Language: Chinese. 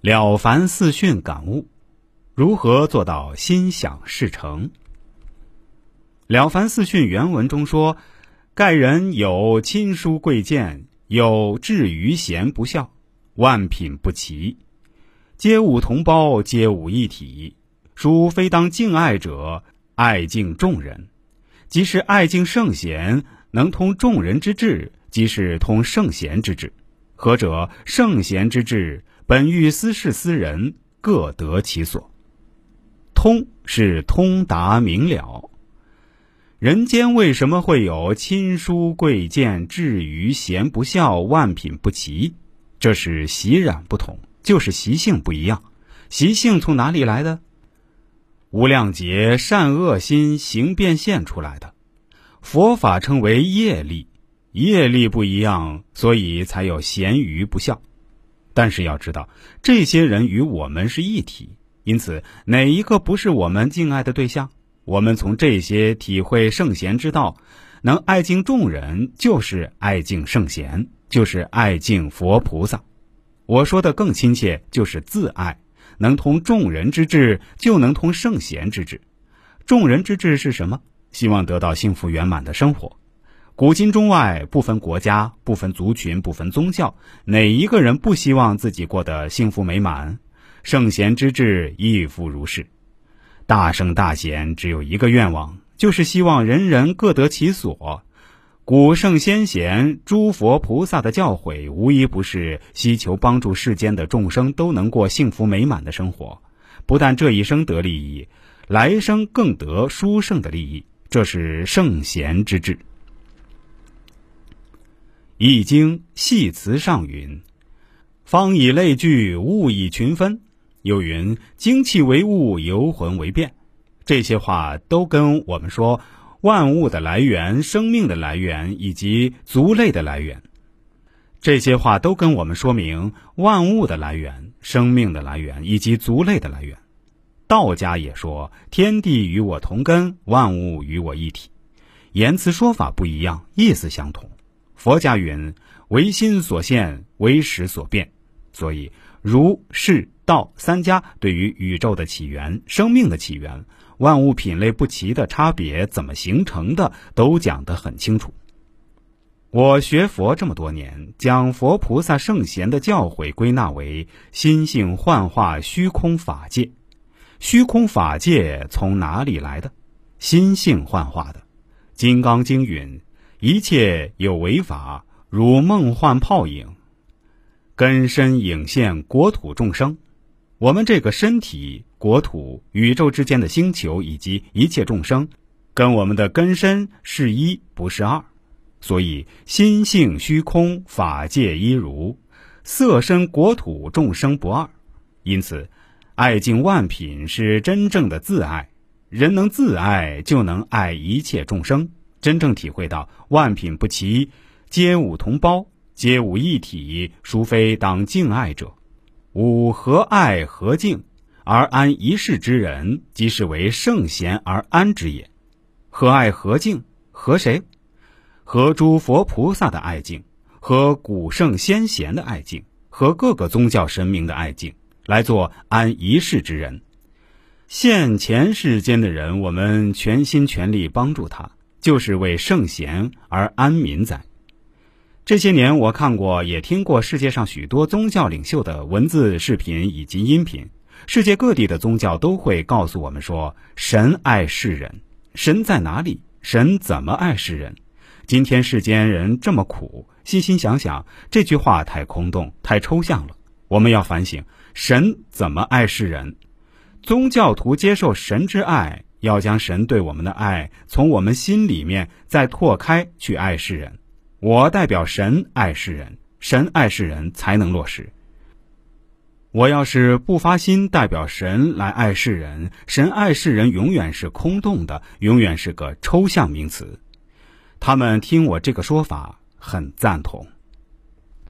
了凡四训感悟：如何做到心想事成？了凡四训原文中说：“盖人有亲疏贵贱，有志于贤不孝，万品不齐，皆吾同胞，皆吾一体。殊非当敬爱者，爱敬众人。即是爱敬圣贤，能通众人之志，即是通圣贤之志。何者？圣贤之志。”本欲私事私人，各得其所。通是通达明了。人间为什么会有亲疏贵贱、至于贤不孝、万品不齐？这是习染不同，就是习性不一样。习性从哪里来的？无量劫善恶心行变现出来的。佛法称为业力，业力不一样，所以才有贤愚不孝。但是要知道，这些人与我们是一体，因此哪一个不是我们敬爱的对象？我们从这些体会圣贤之道，能爱敬众人，就是爱敬圣贤，就是爱敬佛菩萨。我说的更亲切，就是自爱，能通众人之志，就能通圣贤之志。众人之志是什么？希望得到幸福圆满的生活。古今中外，不分国家，不分族群，不分宗教，哪一个人不希望自己过得幸福美满？圣贤之志亦复如是。大圣大贤只有一个愿望，就是希望人人各得其所。古圣先贤、诸佛菩萨的教诲，无一不是希求帮助世间的众生都能过幸福美满的生活。不但这一生得利益，来生更得殊胜的利益。这是圣贤之志。《易经》系辞上云：“方以类聚，物以群分。”又云：“精气为物，游魂为变。”这些话都跟我们说万物的来源、生命的来源以及族类的来源。这些话都跟我们说明万物的来源、生命的来源以及族类的来源。道家也说：“天地与我同根，万物与我一体。”言辞说法不一样，意思相同。佛家云：“唯心所现，唯识所变。”所以，儒、释、道三家对于宇宙的起源、生命的起源、万物品类不齐的差别怎么形成的，都讲得很清楚。我学佛这么多年，将佛菩萨圣贤的教诲归纳为心性幻化虚空法界。虚空法界从哪里来的？心性幻化的。《金刚经》云。一切有为法，如梦幻泡影，根深影现国土众生。我们这个身体、国土、宇宙之间的星球以及一切众生，跟我们的根深是一，不是二。所以心性虚空，法界一如，色身国土众生不二。因此，爱敬万品是真正的自爱。人能自爱，就能爱一切众生。真正体会到万品不齐，皆吾同胞，皆吾一体，孰非当敬爱者。吾何爱何敬，而安一世之人，即是为圣贤而安之也。何爱何敬？何谁？何诸佛菩萨的爱敬？和古圣先贤的爱敬？和各个宗教神明的爱敬？来做安一世之人。现前世间的人，我们全心全力帮助他。就是为圣贤而安民在。这些年，我看过也听过世界上许多宗教领袖的文字、视频以及音频。世界各地的宗教都会告诉我们说：“神爱世人，神在哪里？神怎么爱世人？”今天世间人这么苦，细心想想，这句话太空洞、太抽象了。我们要反省：神怎么爱世人？宗教徒接受神之爱。要将神对我们的爱从我们心里面再拓开去爱世人。我代表神爱世人，神爱世人才能落实。我要是不发心代表神来爱世人，神爱世人永远是空洞的，永远是个抽象名词。他们听我这个说法很赞同。